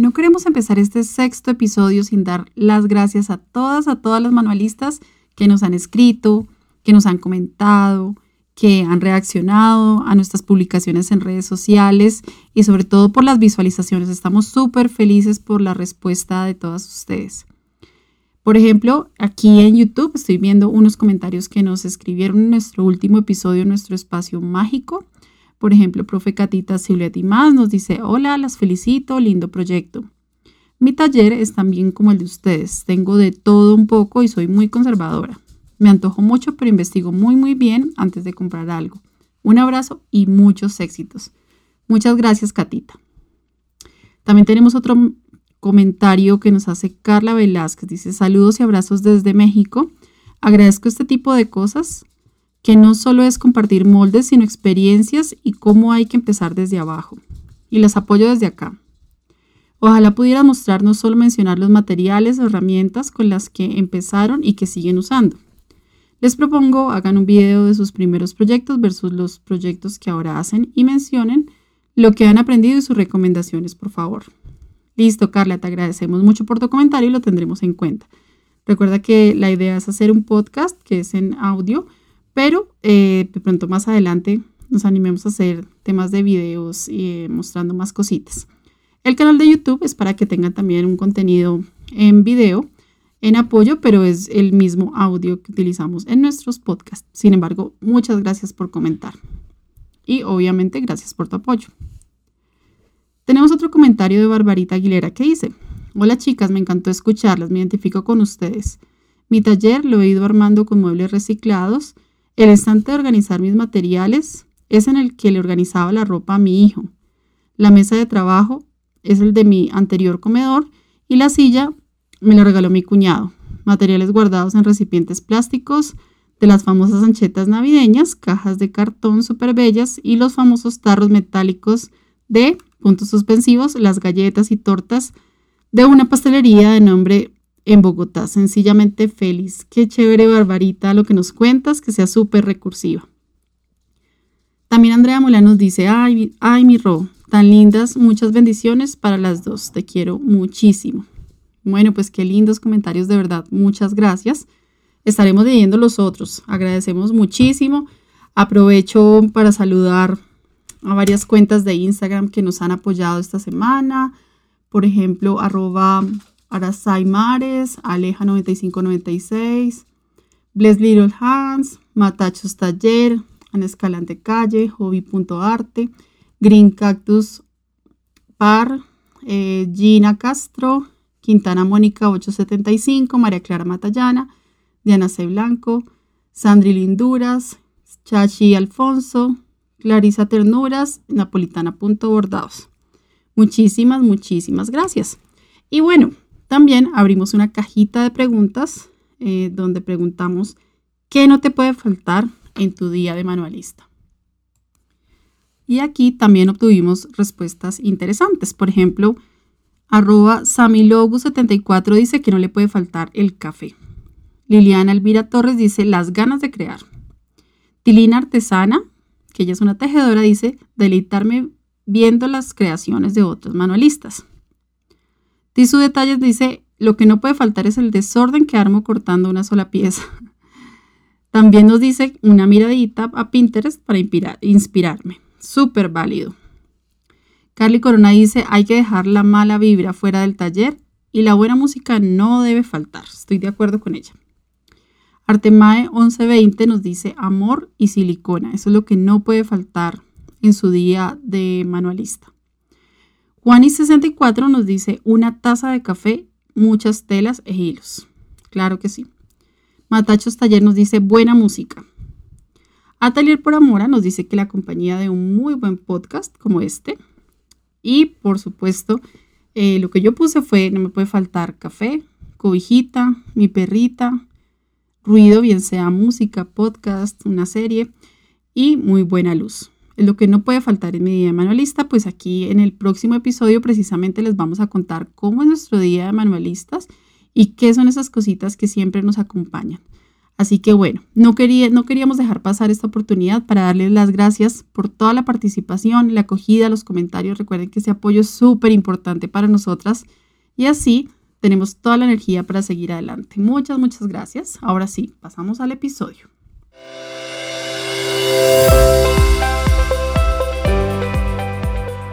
No queremos empezar este sexto episodio sin dar las gracias a todas, a todas las manualistas que nos han escrito, que nos han comentado, que han reaccionado a nuestras publicaciones en redes sociales y sobre todo por las visualizaciones. Estamos súper felices por la respuesta de todas ustedes. Por ejemplo, aquí en YouTube estoy viendo unos comentarios que nos escribieron en nuestro último episodio, nuestro espacio mágico. Por ejemplo, profe Catita Silvia y más nos dice, hola, las felicito, lindo proyecto. Mi taller es también como el de ustedes. Tengo de todo un poco y soy muy conservadora. Me antojo mucho, pero investigo muy, muy bien antes de comprar algo. Un abrazo y muchos éxitos. Muchas gracias, Catita. También tenemos otro comentario que nos hace Carla Velázquez. Dice, saludos y abrazos desde México. Agradezco este tipo de cosas que no solo es compartir moldes, sino experiencias y cómo hay que empezar desde abajo. Y las apoyo desde acá. Ojalá pudiera mostrar no solo mencionar los materiales o herramientas con las que empezaron y que siguen usando. Les propongo hagan un video de sus primeros proyectos versus los proyectos que ahora hacen y mencionen lo que han aprendido y sus recomendaciones, por favor. Listo, Carla, te agradecemos mucho por tu comentario y lo tendremos en cuenta. Recuerda que la idea es hacer un podcast que es en audio pero eh, de pronto más adelante nos animemos a hacer temas de videos y eh, mostrando más cositas. El canal de YouTube es para que tengan también un contenido en video en apoyo, pero es el mismo audio que utilizamos en nuestros podcasts. Sin embargo, muchas gracias por comentar. Y obviamente gracias por tu apoyo. Tenemos otro comentario de Barbarita Aguilera que dice, hola chicas, me encantó escucharlas, me identifico con ustedes. Mi taller lo he ido armando con muebles reciclados el estante de organizar mis materiales es en el que le organizaba la ropa a mi hijo. La mesa de trabajo es el de mi anterior comedor y la silla me la regaló mi cuñado. Materiales guardados en recipientes plásticos de las famosas anchetas navideñas, cajas de cartón súper bellas y los famosos tarros metálicos de puntos suspensivos, las galletas y tortas de una pastelería de nombre en Bogotá. Sencillamente feliz. Qué chévere, Barbarita, lo que nos cuentas, que sea súper recursiva. También Andrea Mola nos dice, ay, ay, mi Ro, tan lindas, muchas bendiciones para las dos, te quiero muchísimo. Bueno, pues qué lindos comentarios, de verdad, muchas gracias. Estaremos leyendo los otros, agradecemos muchísimo. Aprovecho para saludar a varias cuentas de Instagram que nos han apoyado esta semana. Por ejemplo, arroba Arasai Mares, Aleja 9596, Bless Little Hands, Matachos Taller, Ana Escalante Calle, Hobby.arte, Green Cactus Par, eh, Gina Castro, Quintana Mónica 875, María Clara Matallana, Diana C. Blanco, Sandri Linduras, Chachi Alfonso, Clarisa Ternuras, Napolitana.bordados. Muchísimas, muchísimas gracias. Y bueno, también abrimos una cajita de preguntas eh, donde preguntamos qué no te puede faltar en tu día de manualista. Y aquí también obtuvimos respuestas interesantes. Por ejemplo, arroba samilogu74 dice que no le puede faltar el café. Liliana Elvira Torres dice las ganas de crear. Tilina Artesana, que ella es una tejedora, dice deleitarme viendo las creaciones de otros manualistas. Tisu Detalles dice, lo que no puede faltar es el desorden que armo cortando una sola pieza. También nos dice una miradita a Pinterest para inspirarme. Súper válido. Carly Corona dice, hay que dejar la mala vibra fuera del taller y la buena música no debe faltar. Estoy de acuerdo con ella. Artemae 1120 nos dice amor y silicona. Eso es lo que no puede faltar en su día de manualista. Juanis64 nos dice una taza de café, muchas telas e hilos. Claro que sí. Matachos Taller nos dice buena música. Atelier por Amora nos dice que la compañía de un muy buen podcast como este. Y por supuesto, eh, lo que yo puse fue, no me puede faltar café, cobijita, mi perrita, ruido, bien sea música, podcast, una serie y muy buena luz lo que no puede faltar en mi día de manualista, pues aquí en el próximo episodio precisamente les vamos a contar cómo es nuestro día de manualistas y qué son esas cositas que siempre nos acompañan. Así que bueno, no, quería, no queríamos dejar pasar esta oportunidad para darles las gracias por toda la participación, la acogida, los comentarios. Recuerden que ese apoyo es súper importante para nosotras y así tenemos toda la energía para seguir adelante. Muchas, muchas gracias. Ahora sí, pasamos al episodio.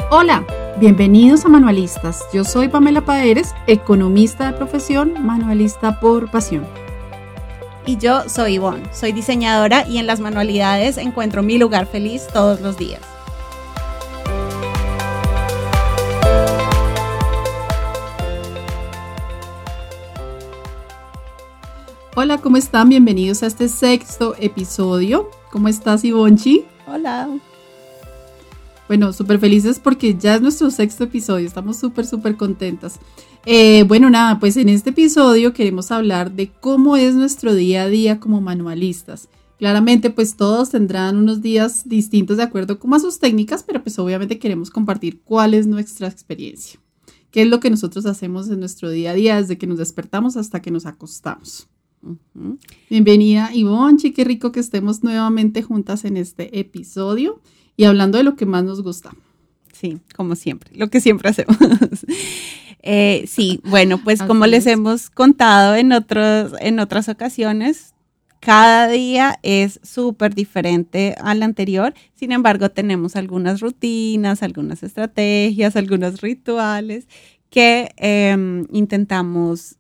Hola, bienvenidos a Manualistas. Yo soy Pamela Paeres, economista de profesión, manualista por pasión y yo soy Ivonne. Soy diseñadora y en las manualidades encuentro mi lugar feliz todos los días. Hola, ¿cómo están? Bienvenidos a este sexto episodio. ¿Cómo estás, Ivonchi? Hola. Bueno, súper felices porque ya es nuestro sexto episodio. Estamos súper, súper contentas. Eh, bueno, nada, pues en este episodio queremos hablar de cómo es nuestro día a día como manualistas. Claramente, pues todos tendrán unos días distintos de acuerdo con a sus técnicas, pero pues obviamente queremos compartir cuál es nuestra experiencia. ¿Qué es lo que nosotros hacemos en nuestro día a día desde que nos despertamos hasta que nos acostamos? Bienvenida Ivonne, qué rico que estemos nuevamente juntas en este episodio y hablando de lo que más nos gusta. Sí, como siempre, lo que siempre hacemos. Eh, sí, bueno, pues como les hemos contado en, otros, en otras ocasiones, cada día es súper diferente al anterior. Sin embargo, tenemos algunas rutinas, algunas estrategias, algunos rituales que em, intentamos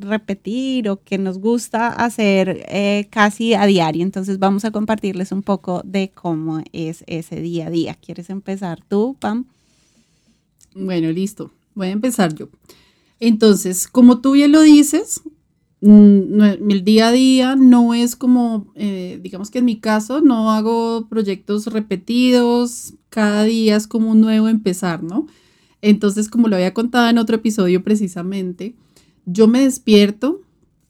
repetir o que nos gusta hacer eh, casi a diario. Entonces vamos a compartirles un poco de cómo es ese día a día. ¿Quieres empezar tú, Pam? Bueno, listo. Voy a empezar yo. Entonces, como tú bien lo dices, mm, el día a día no es como, eh, digamos que en mi caso, no hago proyectos repetidos, cada día es como un nuevo empezar, ¿no? Entonces, como lo había contado en otro episodio precisamente, yo me despierto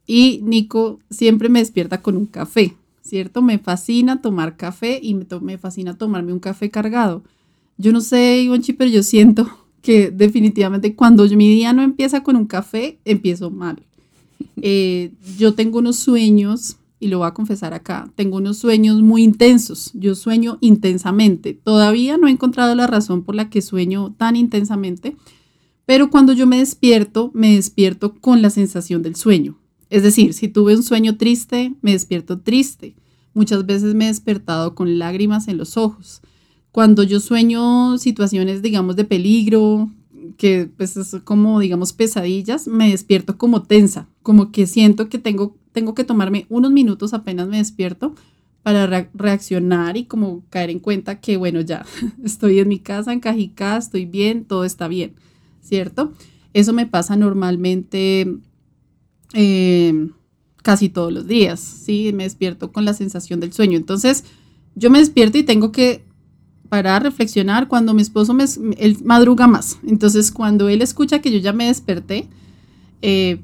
y Nico siempre me despierta con un café, ¿cierto? Me fascina tomar café y me, me fascina tomarme un café cargado. Yo no sé, Ivonchi, pero yo siento que definitivamente cuando mi día no empieza con un café, empiezo mal. Eh, yo tengo unos sueños, y lo voy a confesar acá, tengo unos sueños muy intensos. Yo sueño intensamente. Todavía no he encontrado la razón por la que sueño tan intensamente, pero cuando yo me despierto, me despierto con la sensación del sueño. Es decir, si tuve un sueño triste, me despierto triste. Muchas veces me he despertado con lágrimas en los ojos cuando yo sueño situaciones, digamos, de peligro, que pues es como, digamos, pesadillas, me despierto como tensa, como que siento que tengo, tengo que tomarme unos minutos apenas me despierto para reaccionar y como caer en cuenta que, bueno, ya estoy en mi casa, en Cajicá, estoy bien, todo está bien, ¿cierto? Eso me pasa normalmente eh, casi todos los días, ¿sí? Me despierto con la sensación del sueño. Entonces, yo me despierto y tengo que para reflexionar cuando mi esposo me, él madruga más. Entonces, cuando él escucha que yo ya me desperté, eh,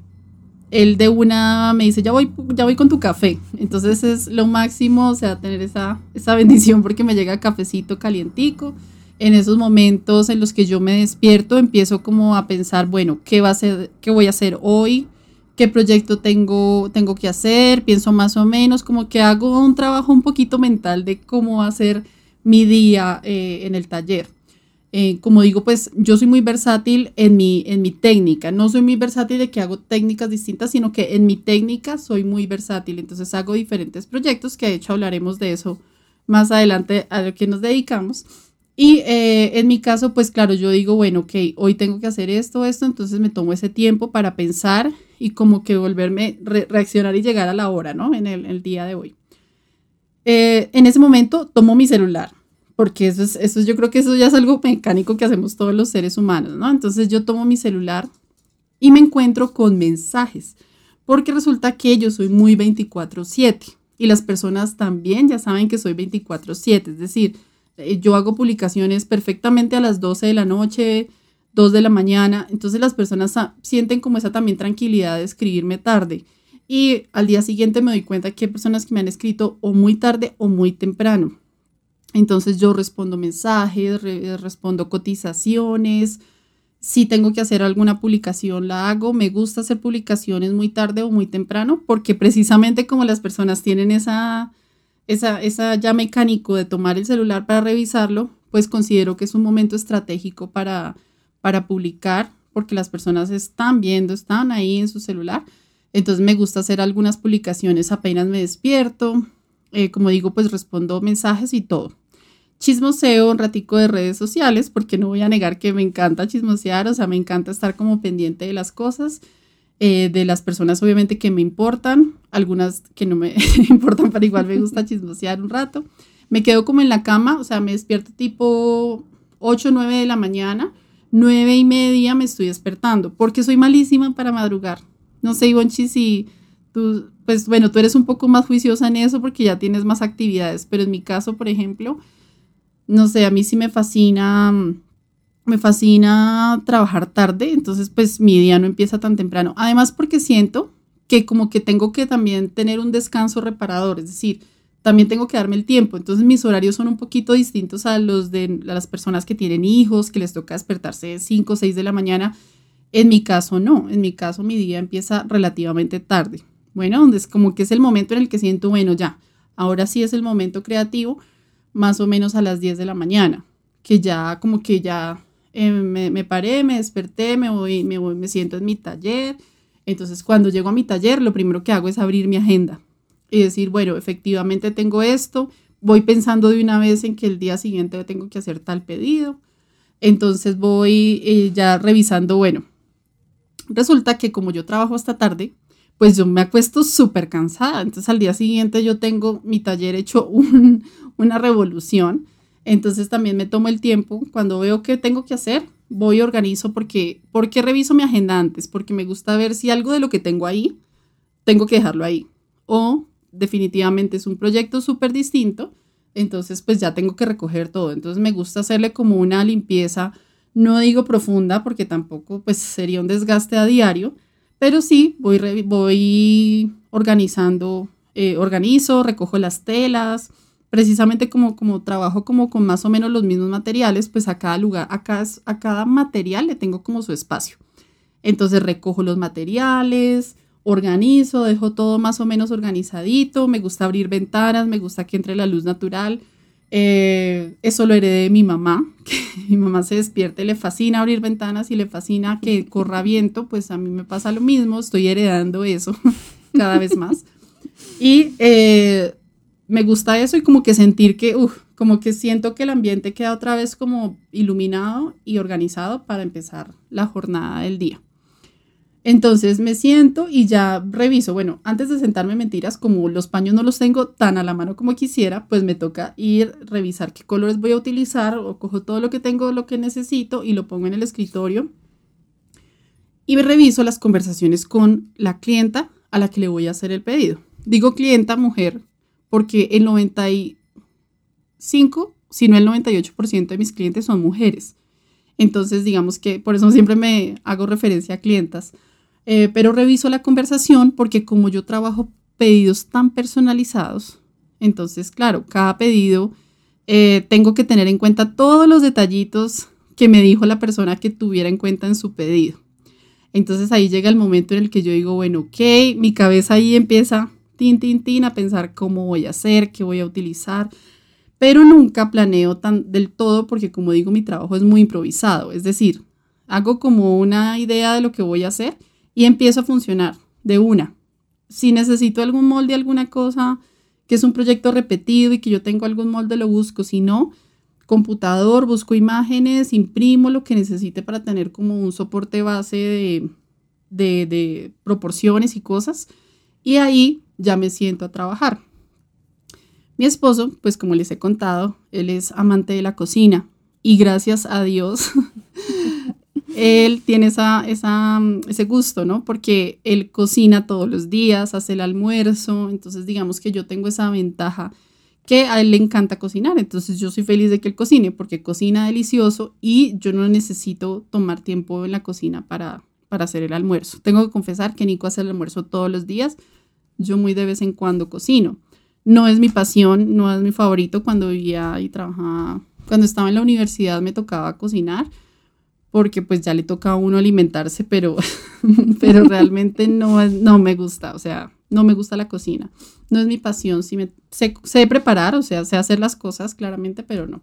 él de una me dice, ya voy, ya voy con tu café. Entonces es lo máximo, o sea, tener esa, esa bendición porque me llega cafecito calientico. En esos momentos en los que yo me despierto, empiezo como a pensar, bueno, ¿qué, va a ser, qué voy a hacer hoy? ¿Qué proyecto tengo, tengo que hacer? Pienso más o menos, como que hago un trabajo un poquito mental de cómo hacer mi día eh, en el taller. Eh, como digo, pues yo soy muy versátil en mi, en mi técnica. No soy muy versátil de que hago técnicas distintas, sino que en mi técnica soy muy versátil. Entonces hago diferentes proyectos, que de hecho hablaremos de eso más adelante a lo que nos dedicamos. Y eh, en mi caso, pues claro, yo digo, bueno, ok, hoy tengo que hacer esto, esto, entonces me tomo ese tiempo para pensar y como que volverme, reaccionar y llegar a la hora, ¿no? En el día de hoy. Eh, en ese momento tomo mi celular, porque eso es, eso yo creo que eso ya es algo mecánico que hacemos todos los seres humanos, ¿no? Entonces yo tomo mi celular y me encuentro con mensajes, porque resulta que yo soy muy 24/7 y las personas también ya saben que soy 24/7, es decir, yo hago publicaciones perfectamente a las 12 de la noche, 2 de la mañana, entonces las personas sienten como esa también tranquilidad de escribirme tarde. Y al día siguiente me doy cuenta que hay personas que me han escrito o muy tarde o muy temprano. Entonces yo respondo mensajes, respondo cotizaciones, Si tengo que hacer alguna publicación, la hago. Me gusta hacer publicaciones muy tarde o muy temprano porque precisamente como las personas tienen esa, esa, esa ya mecánico de tomar el celular para revisarlo, pues considero que es un momento estratégico para, para publicar porque las personas están viendo, están ahí en su celular. Entonces me gusta hacer algunas publicaciones apenas me despierto. Eh, como digo, pues respondo mensajes y todo chismoseo un ratico de redes sociales, porque no voy a negar que me encanta chismosear, o sea, me encanta estar como pendiente de las cosas, eh, de las personas obviamente que me importan, algunas que no me importan, pero igual me gusta chismosear un rato. Me quedo como en la cama, o sea, me despierto tipo 8 o 9 de la mañana, 9 y media me estoy despertando, porque soy malísima para madrugar. No sé, Ivonchi, si tú, pues bueno, tú eres un poco más juiciosa en eso porque ya tienes más actividades, pero en mi caso, por ejemplo, no sé, a mí sí me fascina, me fascina trabajar tarde, entonces pues mi día no empieza tan temprano. Además porque siento que como que tengo que también tener un descanso reparador, es decir, también tengo que darme el tiempo. Entonces mis horarios son un poquito distintos a los de las personas que tienen hijos, que les toca despertarse 5 o 6 de la mañana. En mi caso no, en mi caso mi día empieza relativamente tarde. Bueno, donde es como que es el momento en el que siento, bueno, ya, ahora sí es el momento creativo más o menos a las 10 de la mañana, que ya como que ya eh, me, paré, me desperté, me voy, me voy, me siento en mi taller. Entonces, cuando llego a mi taller, lo primero que hago es abrir mi agenda y decir, bueno, efectivamente tengo esto, voy pensando de una vez en que el día siguiente tengo que hacer tal pedido. Entonces voy eh, ya revisando, bueno, resulta que como yo trabajo hasta tarde, pues yo me acuesto súper cansada. Entonces al día siguiente yo tengo mi taller hecho una revolución. Entonces también me tomo el tiempo, cuando veo qué tengo que hacer, voy y organizo porque, porque reviso mi agenda antes, porque me gusta ver si algo de lo que tengo ahí, tengo que dejarlo ahí. O definitivamente es un proyecto súper distinto, entonces pues ya tengo que recoger todo. Entonces me gusta hacerle como una limpieza, no digo profunda porque tampoco pues sería un desgaste a diario, pero sí, voy, voy organizando, eh, organizo, recojo las telas, precisamente como, como trabajo como con más o menos los mismos materiales, pues a cada lugar, a cada, a cada material le tengo como su espacio. Entonces recojo los materiales, organizo, dejo todo más o menos organizadito, me gusta abrir ventanas, me gusta que entre la luz natural. Eh, eso lo heredé de mi mamá, que mi mamá se despierte, le fascina abrir ventanas y le fascina que corra viento, pues a mí me pasa lo mismo, estoy heredando eso cada vez más. Y eh, me gusta eso y como que sentir que, como que siento que el ambiente queda otra vez como iluminado y organizado para empezar la jornada del día. Entonces me siento y ya reviso. Bueno, antes de sentarme mentiras, como los paños no los tengo tan a la mano como quisiera, pues me toca ir, revisar qué colores voy a utilizar o cojo todo lo que tengo, lo que necesito y lo pongo en el escritorio. Y me reviso las conversaciones con la clienta a la que le voy a hacer el pedido. Digo clienta mujer porque el 95, si no el 98% de mis clientes son mujeres. Entonces, digamos que por eso siempre me hago referencia a clientas eh, pero reviso la conversación porque como yo trabajo pedidos tan personalizados, entonces, claro, cada pedido eh, tengo que tener en cuenta todos los detallitos que me dijo la persona que tuviera en cuenta en su pedido. Entonces ahí llega el momento en el que yo digo, bueno, ok, mi cabeza ahí empieza, tin, tin, tin, a pensar cómo voy a hacer, qué voy a utilizar, pero nunca planeo tan del todo porque como digo, mi trabajo es muy improvisado, es decir, hago como una idea de lo que voy a hacer y empiezo a funcionar de una. Si necesito algún molde, alguna cosa que es un proyecto repetido y que yo tengo algún molde, lo busco. Si no, computador, busco imágenes, imprimo lo que necesite para tener como un soporte base de, de, de proporciones y cosas. Y ahí ya me siento a trabajar. Mi esposo, pues como les he contado, él es amante de la cocina y gracias a Dios él tiene esa, ese gusto, ¿no? Porque él cocina todos los días, hace el almuerzo, entonces digamos que yo tengo esa ventaja que a él le encanta cocinar, entonces yo soy feliz de que él cocine porque cocina delicioso y yo no necesito tomar tiempo en la cocina para, para hacer el almuerzo. Tengo que confesar que Nico hace el almuerzo todos los días, yo muy de vez en cuando cocino. No es mi pasión, no es mi favorito cuando vivía y trabajaba, cuando estaba en la universidad me tocaba cocinar, porque pues ya le toca a uno alimentarse, pero, pero realmente no, no me gusta, o sea, no me gusta la cocina. No es mi pasión, sí me, sé, sé preparar, o sea, sé hacer las cosas claramente, pero no.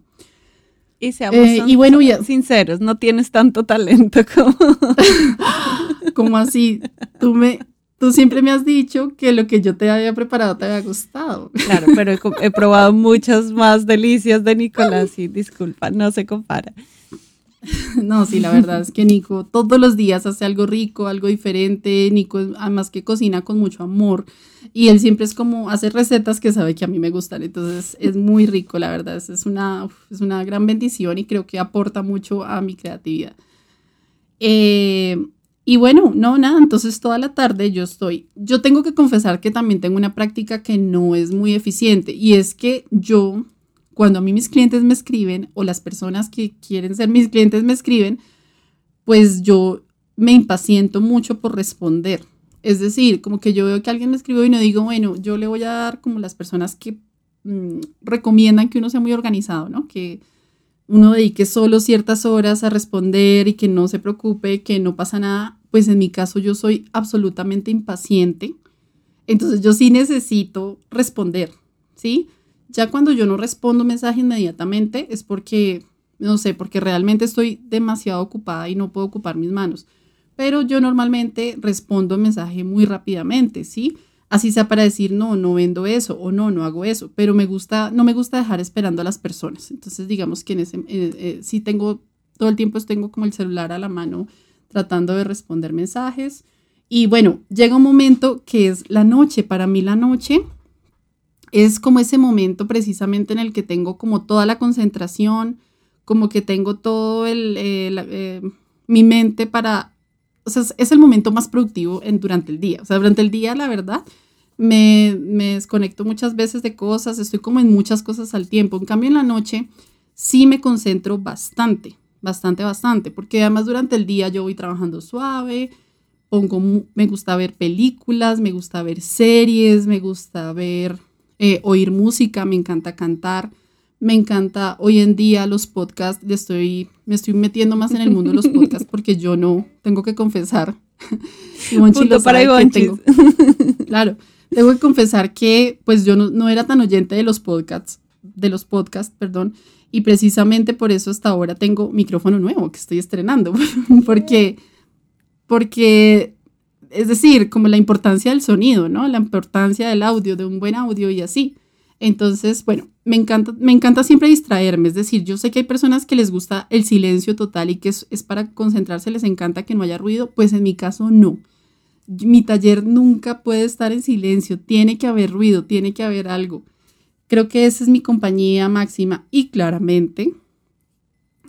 Y seamos eh, y bueno, sinceros, no tienes tanto talento como... como así, tú me, tú siempre me has dicho que lo que yo te había preparado te había gustado. Claro, pero he, he probado muchas más delicias de Nicolás y disculpa, no se compara. No, sí, la verdad es que Nico todos los días hace algo rico, algo diferente. Nico, además que cocina con mucho amor. Y él siempre es como, hace recetas que sabe que a mí me gustan. Entonces es muy rico, la verdad. Es una, es una gran bendición y creo que aporta mucho a mi creatividad. Eh, y bueno, no, nada, entonces toda la tarde yo estoy, yo tengo que confesar que también tengo una práctica que no es muy eficiente y es que yo cuando a mí mis clientes me escriben o las personas que quieren ser mis clientes me escriben, pues yo me impaciento mucho por responder. Es decir, como que yo veo que alguien me escribió y no digo, bueno, yo le voy a dar como las personas que mm, recomiendan que uno sea muy organizado, ¿no? Que uno dedique solo ciertas horas a responder y que no se preocupe, que no pasa nada. Pues en mi caso yo soy absolutamente impaciente. Entonces yo sí necesito responder, ¿sí? Ya cuando yo no respondo mensaje inmediatamente es porque, no sé, porque realmente estoy demasiado ocupada y no puedo ocupar mis manos. Pero yo normalmente respondo mensaje muy rápidamente, ¿sí? Así sea para decir, no, no vendo eso o no, no hago eso, pero me gusta, no me gusta dejar esperando a las personas. Entonces, digamos que en ese, eh, eh, tengo, todo el tiempo tengo como el celular a la mano tratando de responder mensajes. Y bueno, llega un momento que es la noche. Para mí la noche es como ese momento precisamente en el que tengo como toda la concentración, como que tengo todo eh, mi mente para, o sea, es el momento más productivo en, durante el día. O sea, durante el día, la verdad, me, me desconecto muchas veces de cosas, estoy como en muchas cosas al tiempo. En cambio, en la noche sí me concentro bastante, bastante, bastante, porque además durante el día yo voy trabajando suave, pongo, me gusta ver películas, me gusta ver series, me gusta ver eh, oír música, me encanta cantar, me encanta hoy en día los podcasts, estoy, me estoy metiendo más en el mundo de los podcasts porque yo no, tengo que confesar. Punto para tengo, Claro, tengo que confesar que pues yo no, no era tan oyente de los podcasts, de los podcasts, perdón, y precisamente por eso hasta ahora tengo micrófono nuevo que estoy estrenando, porque, porque es decir, como la importancia del sonido, ¿no? La importancia del audio, de un buen audio y así. Entonces, bueno, me encanta, me encanta siempre distraerme, es decir, yo sé que hay personas que les gusta el silencio total y que es, para concentrarse, les encanta que no haya ruido, pues en mi caso no. Mi taller nunca puede estar en silencio, tiene que haber ruido, tiene que haber algo. Creo que esa es mi compañía máxima y claramente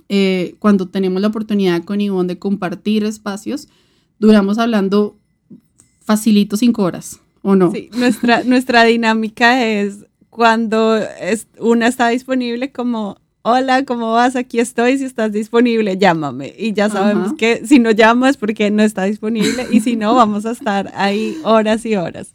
eh, cuando tenemos la oportunidad con Ivonne de compartir espacios, duramos hablando facilito cinco horas, ¿o no? Sí, nuestra, nuestra dinámica es cuando es, una está disponible como, hola, ¿cómo vas? Aquí estoy, si estás disponible, llámame. Y ya sabemos que si no llamas porque no está disponible y si no, vamos a estar ahí horas y horas.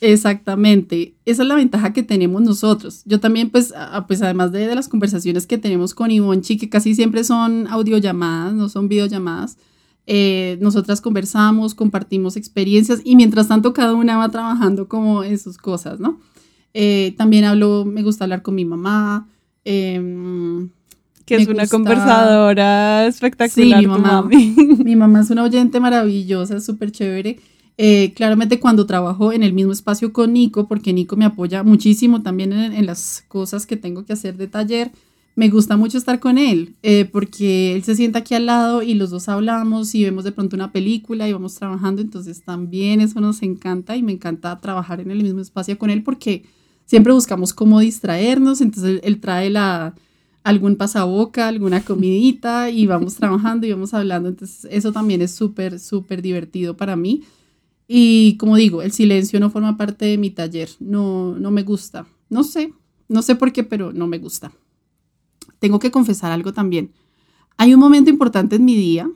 Exactamente, esa es la ventaja que tenemos nosotros. Yo también, pues, pues además de, de las conversaciones que tenemos con Ivonchi, que casi siempre son audiollamadas, no son videollamadas, eh, nosotras conversamos, compartimos experiencias y mientras tanto cada una va trabajando como en sus cosas, ¿no? Eh, también hablo, me gusta hablar con mi mamá. Em, que es una conversadora espectacular. Sí, mi mamá, mi mamá es una oyente maravillosa, súper chévere. Eh, claramente cuando trabajo en el mismo espacio con Nico, porque Nico me apoya muchísimo también en las cosas que tengo que hacer de taller, me gusta mucho estar con él, eh, porque él se sienta aquí al lado y los dos hablamos y vemos de pronto una película y vamos trabajando, entonces también eso nos encanta y me encanta trabajar en el mismo espacio con él porque siempre buscamos cómo distraernos, entonces él, trae la, algún pasaboca, alguna comidita y vamos trabajando y vamos hablando, entonces eso también es súper, súper divertido para mí. Y como digo, el silencio no forma parte de mi taller, no, no me gusta, no sé, no sé por qué, pero no me gusta tengo que confesar algo también. Hay un momento importante en mi día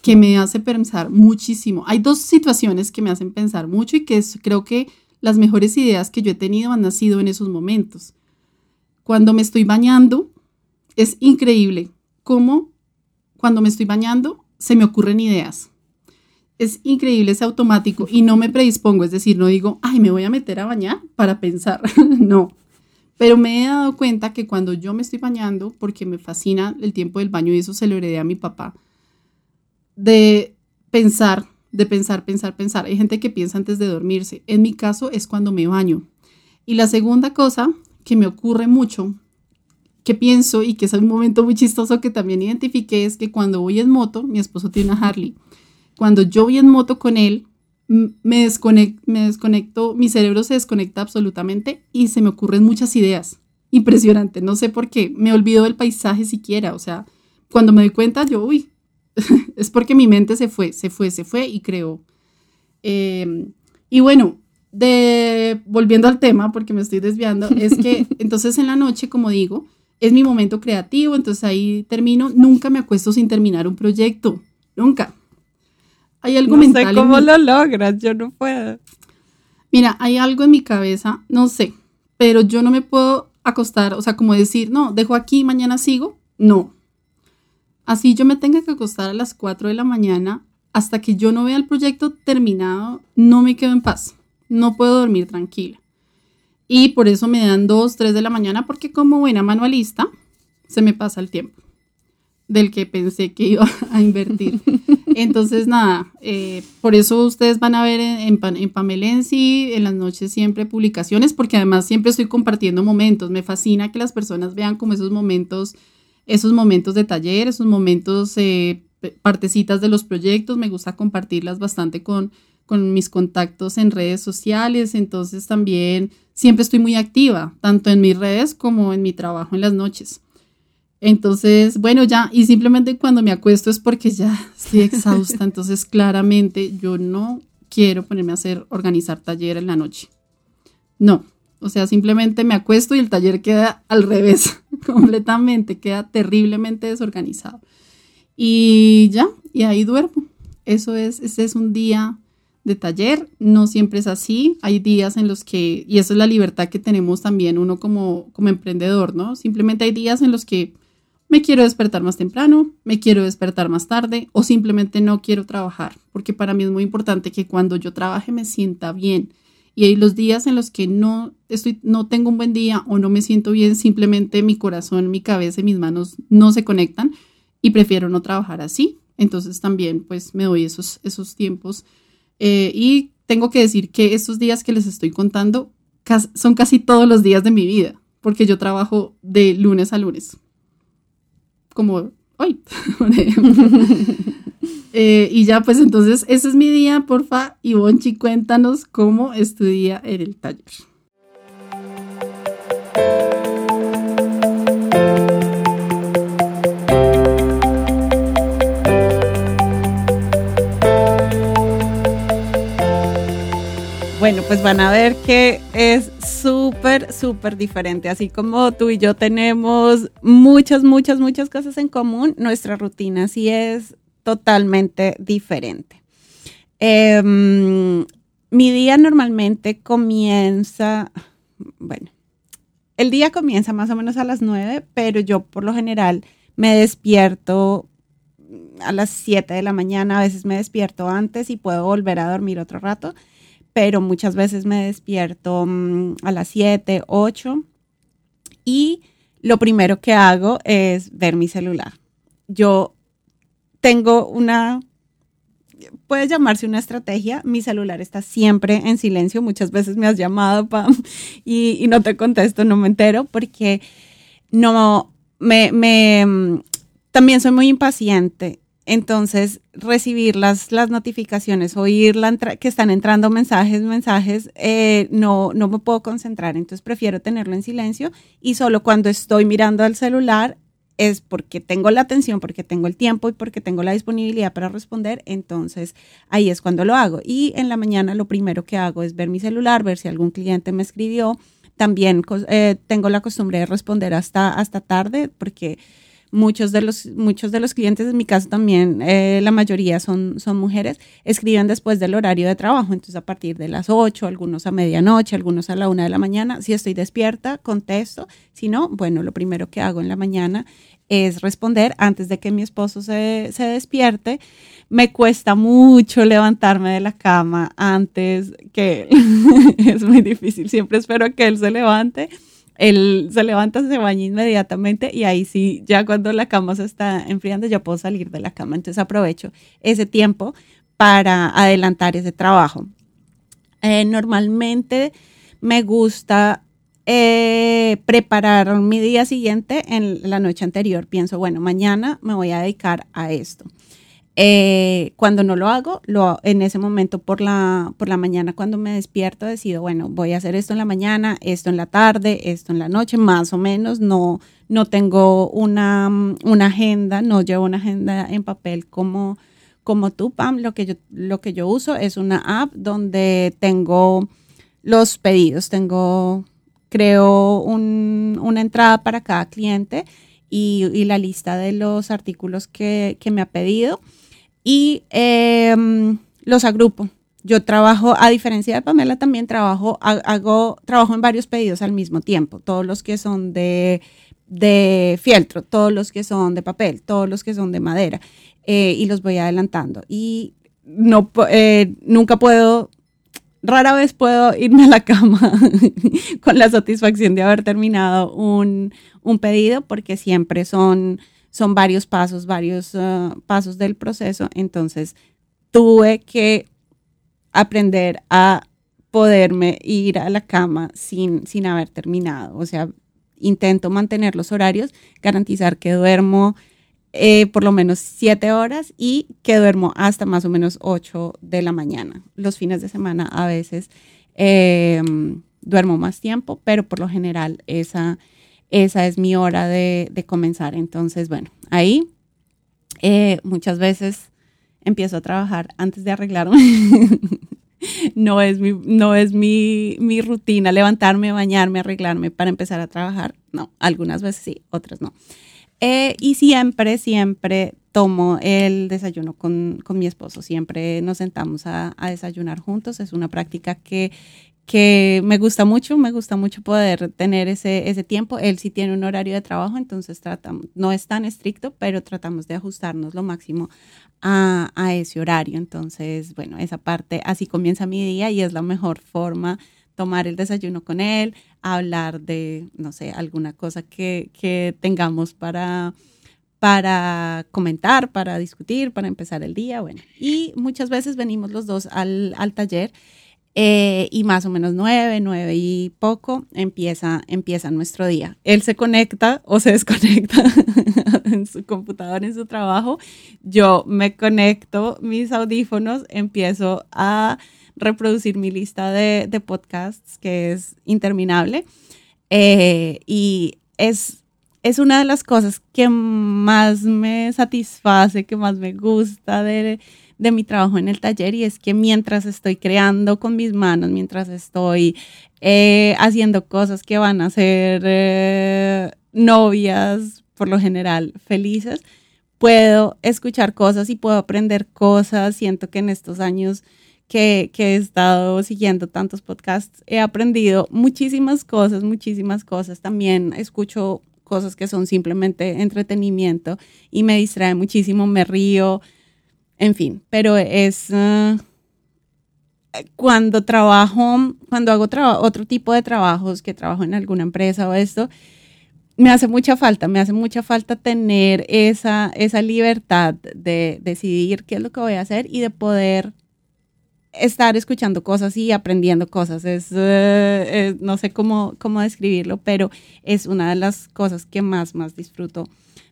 que me hace pensar muchísimo. Hay dos situaciones que me hacen pensar mucho y que creo que las mejores ideas que yo he tenido han nacido en esos momentos. Cuando me estoy bañando, es increíble cómo cuando me estoy bañando, se me ocurren ideas. Es increíble ese automático y no me predispongo, es decir, no digo, ay, me voy a meter a bañar para pensar. no. Pero me he dado cuenta que cuando yo me estoy bañando, porque me fascina el tiempo del baño y eso se lo heredé a mi papá, de pensar, de pensar, pensar, pensar. Hay gente que piensa antes de dormirse. En mi caso es cuando me baño. Y la segunda cosa que me ocurre mucho, que pienso y que es un momento muy chistoso que también identifiqué, es que cuando voy en moto, mi esposo tiene una Harley, cuando yo voy en moto con él, me desconecto, me desconecto, mi cerebro se desconecta absolutamente y se me ocurren muchas ideas. Impresionante, no sé por qué, me olvido del paisaje siquiera, o sea, cuando me doy cuenta, yo, uy, es porque mi mente se fue, se fue, se fue y creó. Em, y bueno, de, volviendo al tema, porque me estoy desviando, es que entonces en la noche, como digo, es mi momento creativo, entonces ahí termino, nunca me acuesto sin terminar un proyecto, nunca. Hay algo no sé cómo lo logras, yo no puedo. Mira, hay algo en mi cabeza, no sé, pero yo no me puedo acostar, o sea, como decir, no, dejo aquí, mañana sigo, no. Así yo me tenga que acostar a las 4 de la mañana, hasta que yo no vea el proyecto terminado, no me quedo en paz no puedo dormir tranquila. Y por eso me dan 2, 3 de la mañana, porque como buena manualista, se me pasa el tiempo del que pensé que iba a invertir. Entonces, nada, eh, por eso ustedes van a ver en, en, Pamelensi en las noches siempre publicaciones, porque además siempre estoy compartiendo momentos. Me fascina que las personas vean como esos momentos, esos momentos de taller, esos momentos, eh, partecitas de los proyectos. Me gusta compartirlas bastante con, con mis contactos en redes sociales, entonces también siempre estoy muy activa, tanto en mis redes como en mi trabajo en las noches. Entonces, bueno, ya, y simplemente cuando me acuesto es porque ya estoy exhausta, entonces claramente yo no quiero ponerme a hacer, organizar taller en la noche. No, o sea, simplemente me acuesto y el taller queda al revés, completamente, queda terriblemente desorganizado. Y ya, y ahí duermo. Eso es, ese es un día de taller. No siempre es así. Hay días en los que, y eso es la libertad que tenemos también uno como, como emprendedor, ¿no? Simplemente hay días en los que me quiero despertar más temprano, me quiero despertar más tarde o simplemente no quiero trabajar, porque para mí es muy importante que cuando yo trabaje me sienta bien. Y hay los días en los que no estoy no tengo un buen día o no me siento bien, simplemente mi corazón, mi cabeza y mis manos no se conectan y prefiero no trabajar así. Entonces también pues me doy esos esos tiempos eh, y tengo que decir que estos días que les estoy contando son casi todos los días de mi vida, porque yo trabajo de lunes a lunes. Como hoy, eh, y ya, pues entonces, ese es mi día, porfa. Y Bonchi, cuéntanos cómo estudia en el taller. Bueno, pues van a ver que es súper, súper diferente. Así como tú y yo tenemos muchas, muchas, muchas cosas en común, nuestra rutina sí es totalmente diferente. Em, mi día normalmente comienza, bueno, el día comienza más o menos a las nueve, pero yo por lo general me despierto a las 7 de la mañana, a veces me despierto antes y puedo volver a dormir otro rato pero muchas veces me despierto mm, a las 7, 8 y lo primero que hago es ver mi celular. Yo tengo una, puede llamarse una estrategia, mi celular está siempre en silencio, muchas veces me has llamado, Pam, y, y no te contesto, no me entero, porque no, me, me, también soy muy impaciente entonces, recibir las, las notificaciones, oír la que están entrando mensajes, mensajes, eh, no, no me puedo concentrar. Entonces, prefiero tenerlo en silencio y solo cuando estoy mirando al celular es porque tengo la atención, porque tengo el tiempo y porque tengo la disponibilidad para responder, entonces ahí es cuando lo hago. Y en la mañana lo primero que hago es ver mi celular, ver si algún cliente me escribió. También eh, tengo la costumbre de responder hasta, hasta tarde porque muchos de los, muchos de los clientes, en mi caso también, eh, la mayoría son, son mujeres, escriben después del horario de trabajo, entonces a partir de las 8, algunos a medianoche, algunos a la 1 de la mañana. Si estoy despierta, contesto. Si no, bueno, lo primero que hago en la mañana es responder antes de que mi esposo se, se despierte. Me cuesta mucho levantarme de la cama antes que es muy difícil, siempre espero que él se levante. Él se levanta, se baña inmediatamente y ahí sí, ya cuando la cama se está enfriando, ya puedo salir de la cama. Entonces aprovecho ese tiempo para adelantar ese trabajo. Eh, normalmente me gusta eh, preparar mi día siguiente en la noche anterior. Pienso, bueno, mañana me voy a dedicar a esto. Eh, cuando no lo hago, lo, en ese momento por la, por la mañana cuando me despierto decido, bueno, voy a hacer esto en la mañana, esto en la tarde, esto en la noche, más o menos. No, no tengo una, una agenda, no llevo una agenda en papel como, como tú, Pam. Lo que, yo, lo que yo uso es una app donde tengo los pedidos, tengo creo una entrada para cada cliente y, la lista de los artículos que, me ha pedido y em, los agrupo. Yo trabajo, a diferencia de Pamela, también trabajo, hago, trabajo en varios pedidos al mismo tiempo, todos los que son de, de fieltro, todos los que son de papel, todos los que son de madera, eh, y los voy adelantando. Y no, eh, nunca puedo rara vez puedo irme a la cama con la satisfacción de haber terminado un, pedido porque siempre son, son varios pasos, varios uh, pasos del proceso. Entonces tuve que aprender a poderme ir a la cama sin, sin haber terminado. O sea, intento mantener los horarios, garantizar que duermo eh, por lo menos siete horas y que duermo hasta más o menos ocho de la mañana. Los fines de semana a veces em, duermo más tiempo, pero por lo general esa, esa es mi hora de, comenzar. Entonces, bueno, ahí eh, muchas veces empiezo a trabajar antes de arreglarme. no es, mi, no es mi, rutina levantarme, bañarme, arreglarme para empezar a trabajar. No, algunas veces sí, otras no. Eh, y siempre, siempre tomo el desayuno con, con mi esposo. Siempre nos sentamos a, desayunar juntos. Es una práctica que, que me gusta mucho, me gusta mucho poder tener ese, ese tiempo. Él sí tiene un horario de trabajo, entonces tratamos, no es tan estricto, pero tratamos de ajustarnos lo máximo a, a ese horario. Entonces, bueno, esa parte, así comienza mi día y es la mejor forma tomar el desayuno con él, hablar de, no sé, alguna cosa que, que tengamos para, para comentar, para discutir, para empezar el día, bueno. Y muchas veces venimos los dos al, al taller eh, y más o menos nueve, nueve y poco empieza, empieza nuestro día. Él se conecta o se desconecta en su computadora, en su trabajo. Yo me conecto mis audífonos, empiezo a reproducir mi lista de, podcasts, que es interminable. Eh, y es, es una de las cosas que más me satisface, que más me gusta de, de mi trabajo en el taller y es que mientras estoy creando con mis manos, mientras estoy eh, haciendo cosas que van a ser eh, novias, por lo general, felices, puedo escuchar cosas y puedo aprender cosas. Siento que en estos años que, he estado siguiendo tantos podcasts, he aprendido muchísimas cosas, muchísimas cosas. También escucho cosas que son simplemente entretenimiento y me distrae muchísimo, me río, en fin, pero es uh, cuando trabajo, cuando hago otro tipo de trabajos, que trabajo en alguna empresa o esto, me hace mucha falta, me hace mucha falta tener esa, esa libertad de decidir qué es lo que voy a hacer y de poder estar escuchando cosas y aprendiendo cosas. Es, eh, no sé cómo, cómo describirlo, pero es una de las cosas que más, más disfruto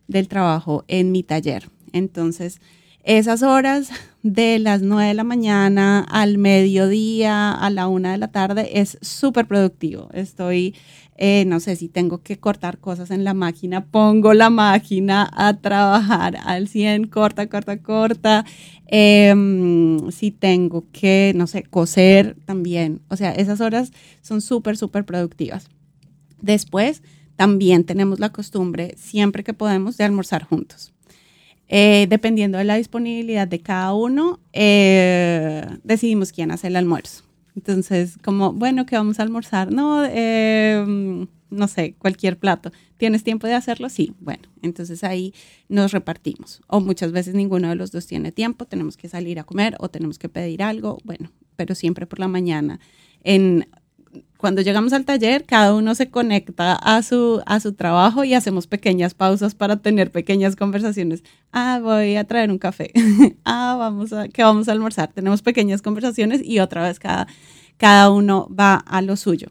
del trabajo en mi taller. Entonces, esas horas de las 9 de la mañana al mediodía, a la 1 de la tarde, es súper productivo. Estoy eh, no sé si tengo que cortar cosas en la máquina, pongo la máquina a trabajar al 100, corta, corta, corta. Em, si tengo que, no sé, coser también. O sea, esas horas son súper, súper productivas. Después, también tenemos la costumbre, siempre que podemos, de almorzar juntos. Eh, dependiendo de la disponibilidad de cada uno, eh, decidimos quién hace el almuerzo. Entonces, como, bueno, ¿qué vamos a almorzar? No, em, no sé, cualquier plato. ¿Tienes tiempo de hacerlo? Sí. Bueno, entonces ahí nos repartimos. O muchas veces ninguno de los dos tiene tiempo, tenemos que salir a comer o tenemos que pedir algo. Bueno, pero siempre por la mañana. Cuando llegamos al taller, cada uno se conecta a su, a su trabajo y hacemos pequeñas pausas para tener pequeñas conversaciones. Ah, voy a traer un café. ah, vamos a, que vamos a almorzar. Tenemos pequeñas conversaciones y otra vez cada, cada uno va a lo suyo.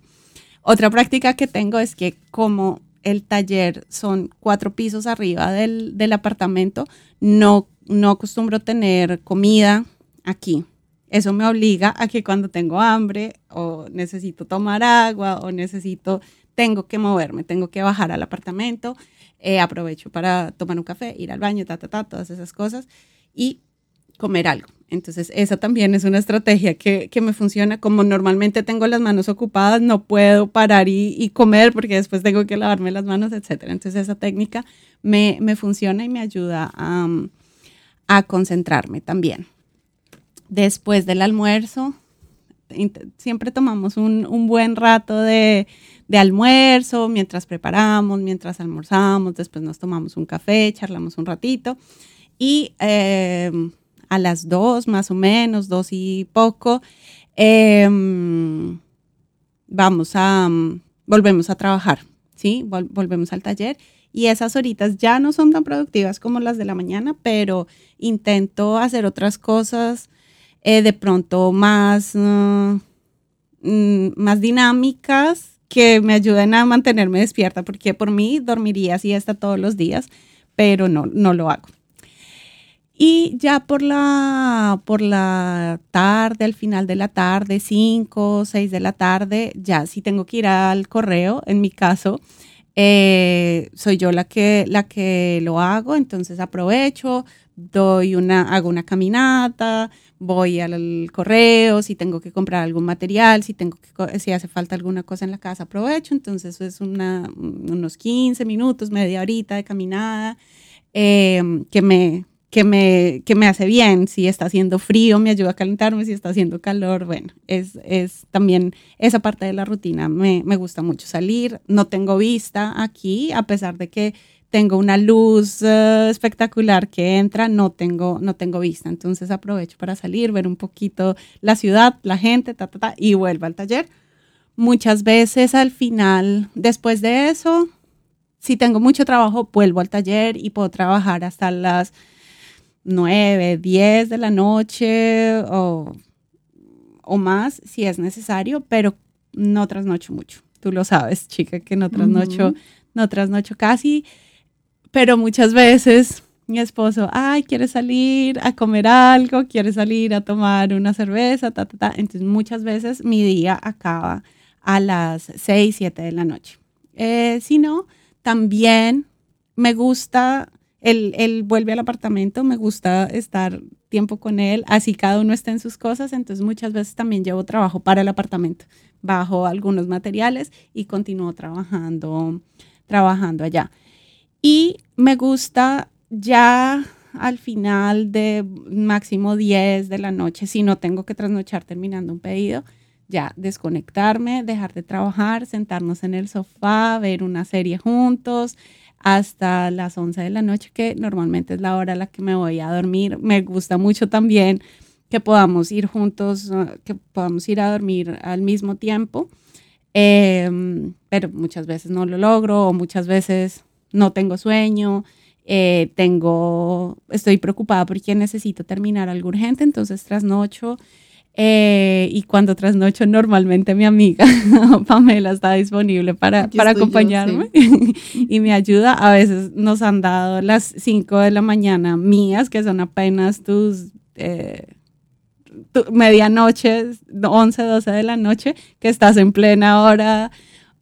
Otra práctica que tengo es que como el taller son cuatro pisos arriba del, del apartamento, no, no acostumbro tener comida aquí. Eso me obliga a que cuando tengo hambre o necesito tomar agua o necesito, tengo que moverme, tengo que bajar al apartamento, eh, aprovecho para tomar un café, ir al baño, ta, ta, ta, todas esas cosas y comer algo. Entonces, esa también es una estrategia que, que, me funciona. Como normalmente tengo las manos ocupadas, no puedo parar y, comer porque después tengo que lavarme las manos, etc. Entonces, esa técnica me, me funciona y me ayuda a, a, concentrarme también. Después del almuerzo, siempre tomamos un, buen rato de, almuerzo, mientras preparamos, mientras almorzamos, después nos tomamos un café, charlamos un ratito y... Eh, a las dos más o menos, dos y poco, em, vamos a, volvemos a trabajar, ¿sí? volvemos al taller y esas horitas ya no son tan productivas como las de la mañana, pero intento hacer otras cosas eh, de pronto más, uh, más dinámicas que me ayuden a mantenerme despierta, porque por mí dormiría siesta todos los días, pero no, no lo hago. Y ya por la, por la tarde, al final de la tarde, 5, 6 de la tarde, ya si tengo que ir al correo, en mi caso, eh, soy yo la que, la que lo hago, entonces aprovecho, doy una, hago una caminata, voy al correo, si tengo que comprar algún material, si, tengo que, si hace falta alguna cosa en la casa, aprovecho, entonces es una, unos 15 minutos, media horita de caminada eh, que me que me, que me hace bien. Si está haciendo frío, me ayuda a calentarme. Si está haciendo calor, bueno, es, es también esa parte de la rutina. Me, me, gusta mucho salir. No tengo vista aquí, a pesar de que tengo una luz uh, espectacular que entra, no tengo, no tengo vista. Entonces aprovecho para salir, ver un poquito la ciudad, la gente, ta, ta, ta, y vuelvo al taller. Muchas veces al final, después de eso, si tengo mucho trabajo, vuelvo al taller y puedo trabajar hasta las 9, 10 de la noche o, o más si es necesario, pero no trasnocho mucho. Tú lo sabes, chica, que no trasnocho, no trasnocho casi, pero muchas veces mi esposo, ay, quiere salir a comer algo, quiere salir a tomar una cerveza, ta, ta, ta. Entonces muchas veces mi día acaba a las 6, 7 de la noche. Eh, si no, también me gusta él, vuelve al apartamento, me gusta estar tiempo con él, así cada uno está en sus cosas, entonces muchas veces también llevo trabajo para el apartamento, bajo algunos materiales y continúo trabajando, trabajando allá. Y me gusta ya al final de máximo 10 de la noche, si no tengo que trasnochar terminando un pedido, ya desconectarme, dejar de trabajar, sentarnos en el sofá, ver una serie juntos, hasta las 11 de la noche, que normalmente es la hora a la que me voy a dormir. Me gusta mucho también que podamos ir juntos, ah, que podamos ir a dormir al mismo tiempo, em, pero muchas veces no lo logro o muchas veces no tengo sueño. Eh, tengo, estoy preocupada porque necesito terminar algo urgente, entonces trasnocho eh, y cuando trasnocho, normalmente mi amiga Pamela está disponible para, para acompañarme y me ayuda. A veces nos han dado las 5 de la mañana mías, que son apenas tus eh, tu, medianoche, 11, 12 de la noche, que estás en plena hora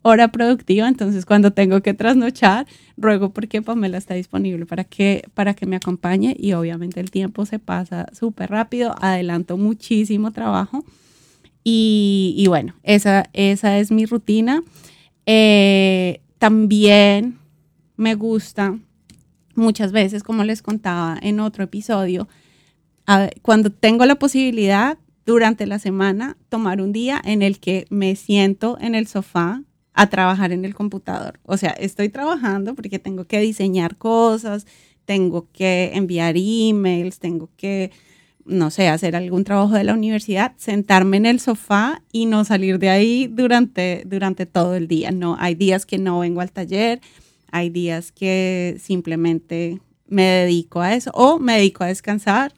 hora productiva, entonces cuando tengo que trasnochar, ruego porque Pamela está disponible para que, para que me acompañe y obviamente el tiempo se pasa súper rápido, adelanto muchísimo trabajo y, y, bueno, esa, esa es mi rutina. Eh, también me gusta muchas veces, como les contaba en otro episodio, cuando tengo la posibilidad durante la semana tomar un día en el que me siento en el sofá a trabajar en el computador. O sea, estoy trabajando porque tengo que diseñar cosas, tengo que enviar emails, tengo que, no sé, hacer algún trabajo de la universidad, sentarme en el sofá y no salir de ahí durante, durante todo el día. No, hay días que no vengo al taller, hay días que simplemente me dedico a eso o me dedico a descansar,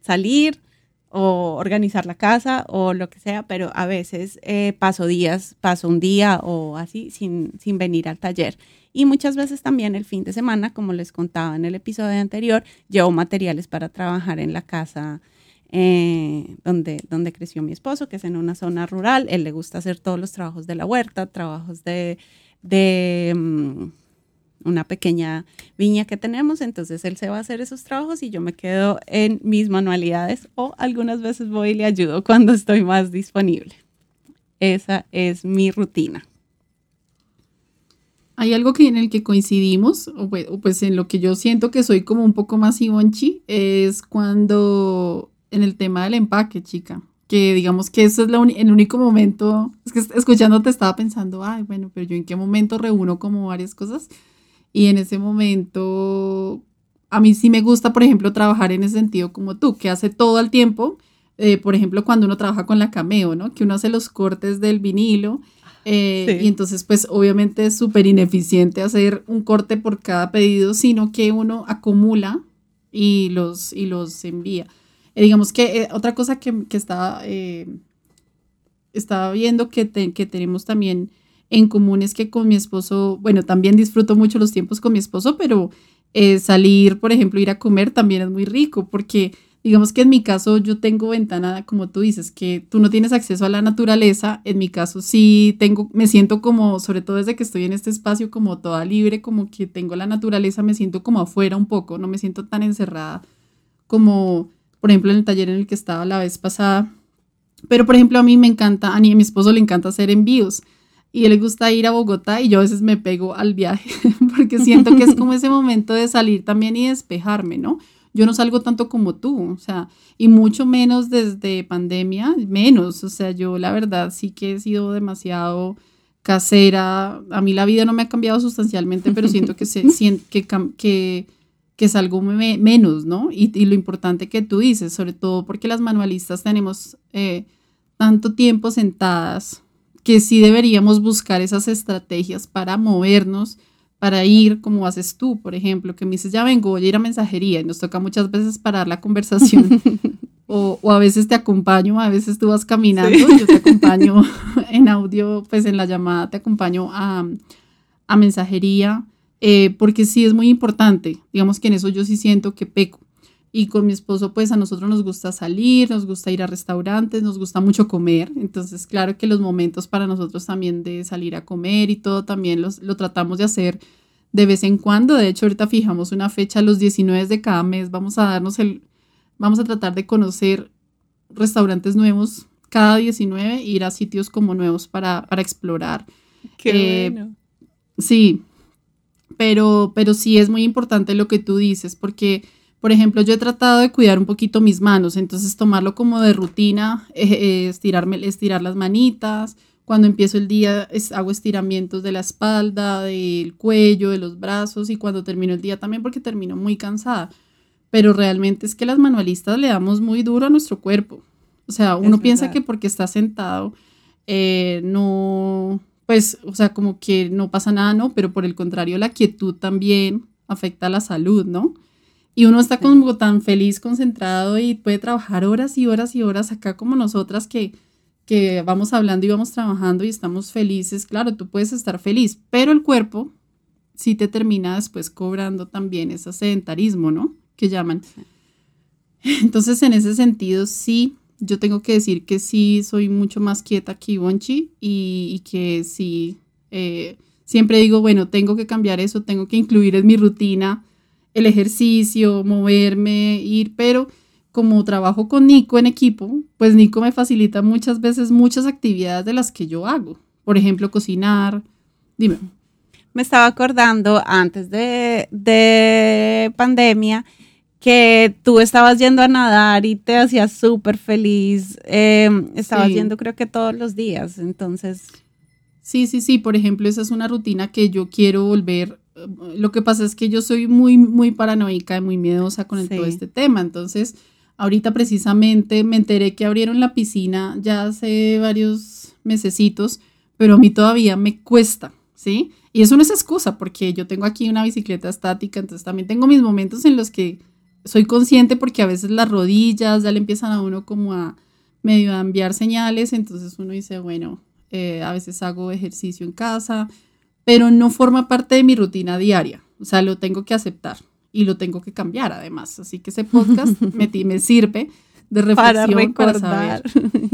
salir, o organizar la casa o lo que sea, pero a veces eh, paso días, paso un día o así sin, sin venir al taller. Y muchas veces también el fin de semana, como les contaba en el episodio anterior, llevo materiales para trabajar en la casa eh, donde, donde creció mi esposo, que es en una zona rural. Él le gusta hacer todos los trabajos de la huerta, trabajos de, de mm, una pequeña viña que tenemos, entonces él se va a hacer esos trabajos y yo me quedo en mis manualidades o algunas veces voy y le ayudo cuando estoy más disponible. Esa es mi rutina. Hay algo que en el que coincidimos, o pues en lo que yo siento que soy como un poco más Ivonchi, es cuando en el tema del empaque, chica, que digamos que eso es el único momento, escuchándote estaba pensando, ay, bueno, pero yo en qué momento reúno como varias cosas y en ese momento, a mí sí me gusta, por ejemplo, trabajar en ese sentido como tú, que hace todo el tiempo. Eh, por ejemplo, cuando uno trabaja con la cameo, ¿no? Que uno hace los cortes del vinilo. Eh, y entonces, pues obviamente es súper ineficiente hacer un corte por cada pedido, sino que uno acumula y los, y los envía. Eh, digamos que otra cosa que, que estaba, estaba viendo que, que tenemos también en común es que con mi esposo, bueno, también disfruto mucho los tiempos con mi esposo, pero eh, salir, por ejemplo, ir a comer también es muy rico, porque digamos que en mi caso yo tengo ventana, como tú dices, que tú no tienes acceso a la naturaleza, en mi caso sí tengo, me siento como, sobre todo desde que estoy en este espacio, como toda libre, como que tengo la naturaleza, me siento como afuera un poco, no me siento tan encerrada como, por ejemplo, en el taller en el que estaba la vez pasada. Pero, por ejemplo, a mí me encanta, a, mí, a mi esposo le encanta hacer envíos y le gusta ir a Bogotá y yo a veces me pego al viaje porque siento que es como ese momento de salir también y despejarme, ¿no? Yo no salgo tanto como tú, o sea, y mucho menos desde pandemia, menos, o sea, yo la verdad sí que he sido demasiado casera, a mí la vida no me ha cambiado sustancialmente, pero siento que, se, que, que, que salgo menos, ¿no? Y, y, lo importante que tú dices, sobre todo porque las manualistas tenemos eh, tanto tiempo sentadas que sí deberíamos buscar esas estrategias para movernos, para ir como haces tú, por ejemplo, que me dices, ya vengo, voy a ir a mensajería y nos toca muchas veces parar la conversación. o, o, a veces te acompaño, a veces tú vas caminando, y yo te acompaño en audio, pues en la llamada te acompaño a, a mensajería, eh, porque sí es muy importante, digamos que en eso yo sí siento que peco. Y con mi esposo, pues a nosotros nos gusta salir, nos gusta ir a restaurantes, nos gusta mucho comer. Entonces, claro que los momentos para nosotros también de salir a comer y todo también los, lo tratamos de hacer de vez en cuando. De hecho, ahorita fijamos una fecha, los 19 de cada mes, vamos a darnos el, vamos a tratar de conocer restaurantes nuevos cada 19, ir a sitios como nuevos para, para explorar. Qué eh, bueno. Sí, pero, pero sí es muy importante lo que tú dices, porque por ejemplo, yo he tratado de cuidar un poquito mis manos, entonces tomarlo como de rutina, eh, eh, estirarme, estirar las manitas. Cuando empiezo el día hago estiramientos de la espalda, del cuello, de los brazos y cuando termino el día también porque termino muy cansada. Pero realmente es que las manualistas le damos muy duro a nuestro cuerpo. O sea, uno piensa que porque está sentado eh, no, pues, o sea, como que no pasa nada, ¿no? Pero por el contrario, la quietud también afecta a la salud, ¿no? Y uno está como tan feliz, concentrado y puede trabajar horas y horas y horas acá como nosotras que, que vamos hablando y vamos trabajando y estamos felices. Claro, tú puedes estar feliz, pero el cuerpo sí te termina después cobrando también ese sedentarismo, ¿no? Que llaman. Entonces, en ese sentido, sí, yo tengo que decir que sí soy mucho más quieta que Ivonchi y, y que sí, eh, siempre digo, bueno, tengo que cambiar eso, tengo que incluir en mi rutina el ejercicio, moverme, ir, pero como trabajo con Nico en equipo, pues Nico me facilita muchas veces muchas actividades de las que yo hago. Por ejemplo, cocinar. Dime. Me estaba acordando antes de, de pandemia que tú estabas yendo a nadar y te hacías súper feliz. Em, estabas yendo creo que todos los días, entonces Sí, sí, sí. Por ejemplo, esa es una rutina que yo quiero volver. Lo que pasa es que yo soy muy, muy paranoica y muy miedosa con todo este tema. Entonces, ahorita precisamente me enteré que abrieron la piscina ya hace varios mesecitos, pero a mí todavía me cuesta, ¿sí? Y eso no es excusa, porque yo tengo aquí una bicicleta estática, entonces también tengo mis momentos en los que soy consciente porque a veces las rodillas ya le empiezan a uno como a medio a enviar señales, entonces uno dice, bueno, eh, a veces hago ejercicio en casa, pero no forma parte de mi rutina diaria, o sea, lo tengo que aceptar y lo tengo que cambiar además, así que ese podcast me, me sirve de reflexión para, saber.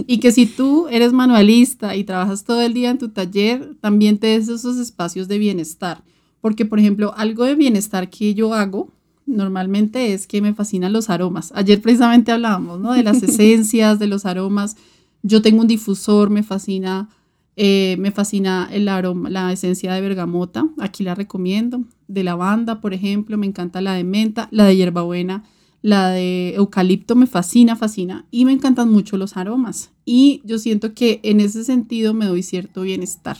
Y que si tú eres manualista y trabajas todo el día en tu taller, también te des esos espacios de bienestar. Porque, por ejemplo, algo de bienestar que yo hago normalmente es que me fascinan los aromas. Ayer precisamente hablábamos, ¿no? De las esencias, de los aromas. Yo tengo un difusor, me fascina, eh, me fascina el aroma, la esencia de bergamota. Aquí la recomiendo. De lavanda, por ejemplo, me encanta la de menta, la de hierbabuena, la de eucalipto me fascina, fascina. Y me encantan mucho los aromas. Y yo siento que en ese sentido me doy cierto bienestar.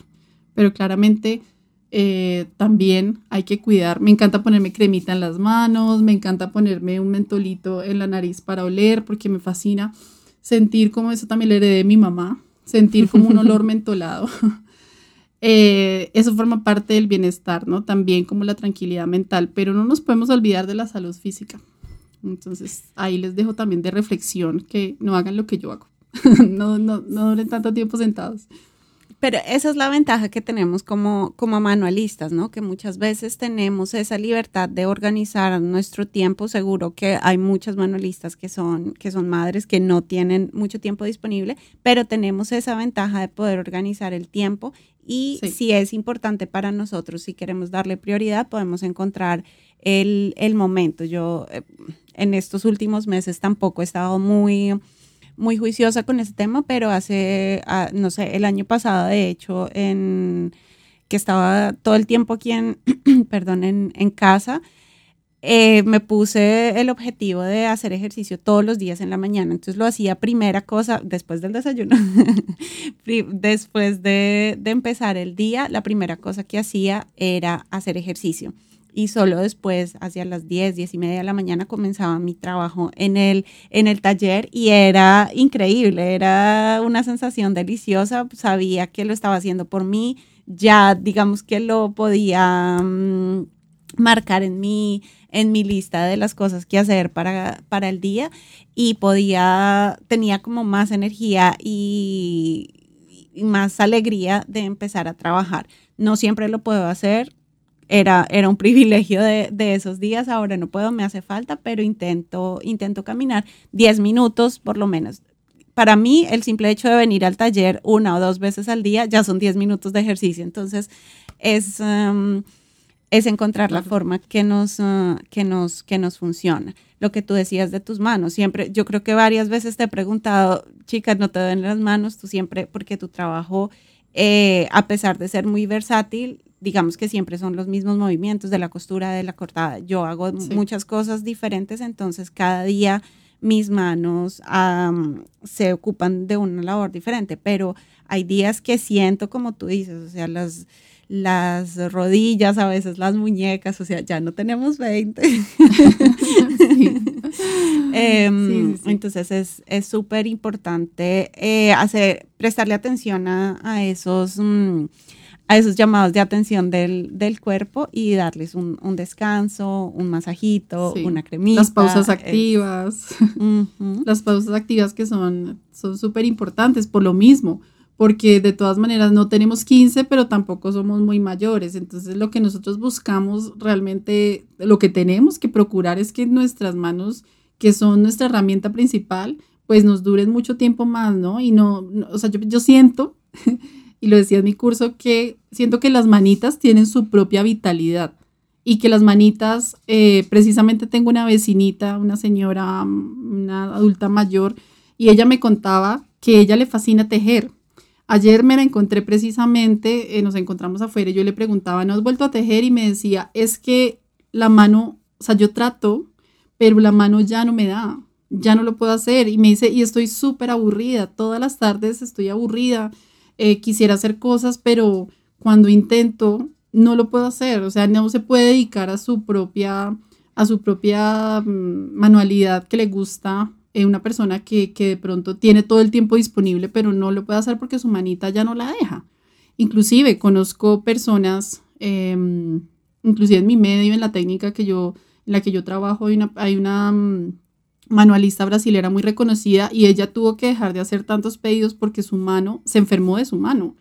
Pero claramente eh, también hay que cuidar. Me encanta ponerme cremita en las manos, me encanta ponerme un mentolito en la nariz para oler, porque me fascina sentir como eso también le heredé de mi mamá, sentir como un olor mentolado. Eh, eso forma parte del bienestar, ¿no? También como la tranquilidad mental, pero no nos podemos olvidar de la salud física. Entonces, ahí les dejo también de reflexión que no hagan lo que yo hago. no, no, no duren tanto tiempo sentados. Pero esa es la ventaja que tenemos como, como manualistas, ¿no? Que muchas veces tenemos esa libertad de organizar nuestro tiempo. Seguro que hay muchas manualistas que son, que son madres que no tienen mucho tiempo disponible, pero tenemos esa ventaja de poder organizar el tiempo y si es importante para nosotros, si queremos darle prioridad, podemos encontrar el, el momento. Yo eh, en estos últimos meses tampoco he estado muy muy juiciosa con ese tema, pero hace, ah, no sé, el año pasado, de hecho, en que estaba todo el tiempo aquí en, perdón, en, en casa, eh, me puse el objetivo de hacer ejercicio todos los días en la mañana. Entonces lo hacía primera cosa, después del desayuno, después de, de empezar el día, la primera cosa que hacía era hacer ejercicio y solo después, hacia las 10, 10 y media de la mañana, comenzaba mi trabajo en el, en el taller y era increíble, era una sensación deliciosa, sabía que lo estaba haciendo por mí, ya digamos que lo podía mm, marcar en mi, en mi lista de las cosas que hacer para, para el día y podía, tenía como más energía y, y más alegría de empezar a trabajar. No siempre lo puedo hacer, era, era un privilegio de, de, esos días, ahora no puedo, me hace falta, pero intento, intento caminar 10 minutos por lo menos. Para mí, el simple hecho de venir al taller una o dos veces al día ya son 10 minutos de ejercicio, entonces es, um, es encontrar la forma que nos, uh, que, nos, que nos funciona. Lo que tú decías de tus manos, siempre, yo creo que varias veces te he preguntado, chicas, no te den las manos, tú siempre, porque tu trabajo, eh, a pesar de ser muy versátil, digamos que siempre son los mismos movimientos de la costura, de la cortada. Yo hago muchas cosas diferentes, entonces cada día mis manos se ocupan de una labor diferente, pero hay días que siento como tú dices, o sea, las, las rodillas, a veces las muñecas, o sea, ya no tenemos 20. Em, entonces es súper importante eh, hacer, prestarle atención a, esos... Mm, a esos llamados de atención del, del cuerpo y darles un, un, descanso, un masajito, una cremita. Las pausas activas. Las pausas activas que son súper importantes por lo mismo, porque de todas maneras no tenemos 15, pero tampoco somos muy mayores. Entonces lo que nosotros buscamos realmente, lo que tenemos que procurar es que nuestras manos, que son nuestra herramienta principal, pues nos duren mucho tiempo más, ¿no? Y no, no o sea, yo, yo siento y lo decía en mi curso, que siento que las manitas tienen su propia vitalidad y que las manitas, eh, precisamente tengo una vecinita, una señora, una adulta mayor, y ella me contaba que ella le fascina tejer. Ayer me la encontré precisamente, eh, nos encontramos afuera y yo le preguntaba, ¿no has vuelto a tejer? Y me decía, es que la mano, o sea, yo trato, pero la mano ya no me da, ya no lo puedo hacer. Y me dice, y estoy súper aburrida, todas las tardes estoy aburrida, eh, quisiera hacer cosas, pero cuando intento no lo puedo hacer, o sea, no se puede dedicar a su propia, a su propia mm, manualidad que le gusta eh, una persona que, que, de pronto tiene todo el tiempo disponible, pero no lo puede hacer porque su manita ya no la deja. Inclusive conozco personas, em, inclusive en mi medio, en la técnica que yo, en la que yo trabajo, hay una, hay una mm, manualista brasilera muy reconocida y ella tuvo que dejar de hacer tantos pedidos porque su mano se enfermó de su mano.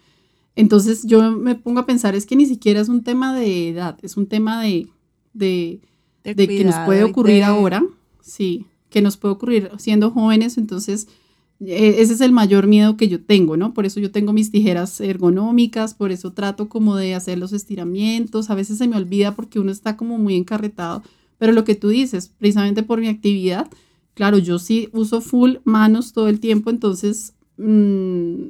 Entonces yo me pongo a pensar, es que ni siquiera es un tema de edad, es un tema de, de, que nos puede ocurrir ahora, sí, que nos puede ocurrir siendo jóvenes, entonces e, ese es el mayor miedo que yo tengo, ¿no? Por eso yo tengo mis tijeras ergonómicas, por eso trato como de hacer los estiramientos, a veces se me olvida porque uno está como muy encarretado, pero lo que tú dices, precisamente por mi actividad, claro, yo sí uso full manos todo el tiempo, entonces... Mmm,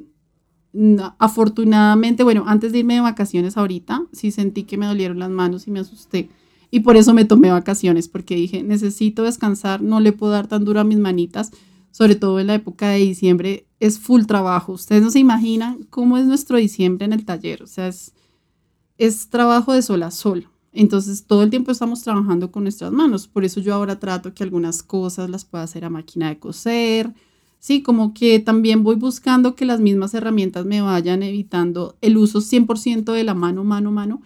afortunadamente, bueno, antes de irme de vacaciones ahorita, sí sentí que me dolieron las manos y me asusté. Y por eso me tomé vacaciones, porque dije, necesito descansar, no le puedo dar tan duro a mis manitas, sobre todo en la época de diciembre, es full trabajo. Ustedes no se imaginan cómo es nuestro diciembre en el taller, o sea, es, es trabajo de sol a sol. Entonces, todo el tiempo estamos trabajando con nuestras manos. Por eso yo ahora trato que algunas cosas las pueda hacer a máquina de coser, Sí, como que también voy buscando que las mismas herramientas me vayan evitando el uso 100% de la mano, mano, mano,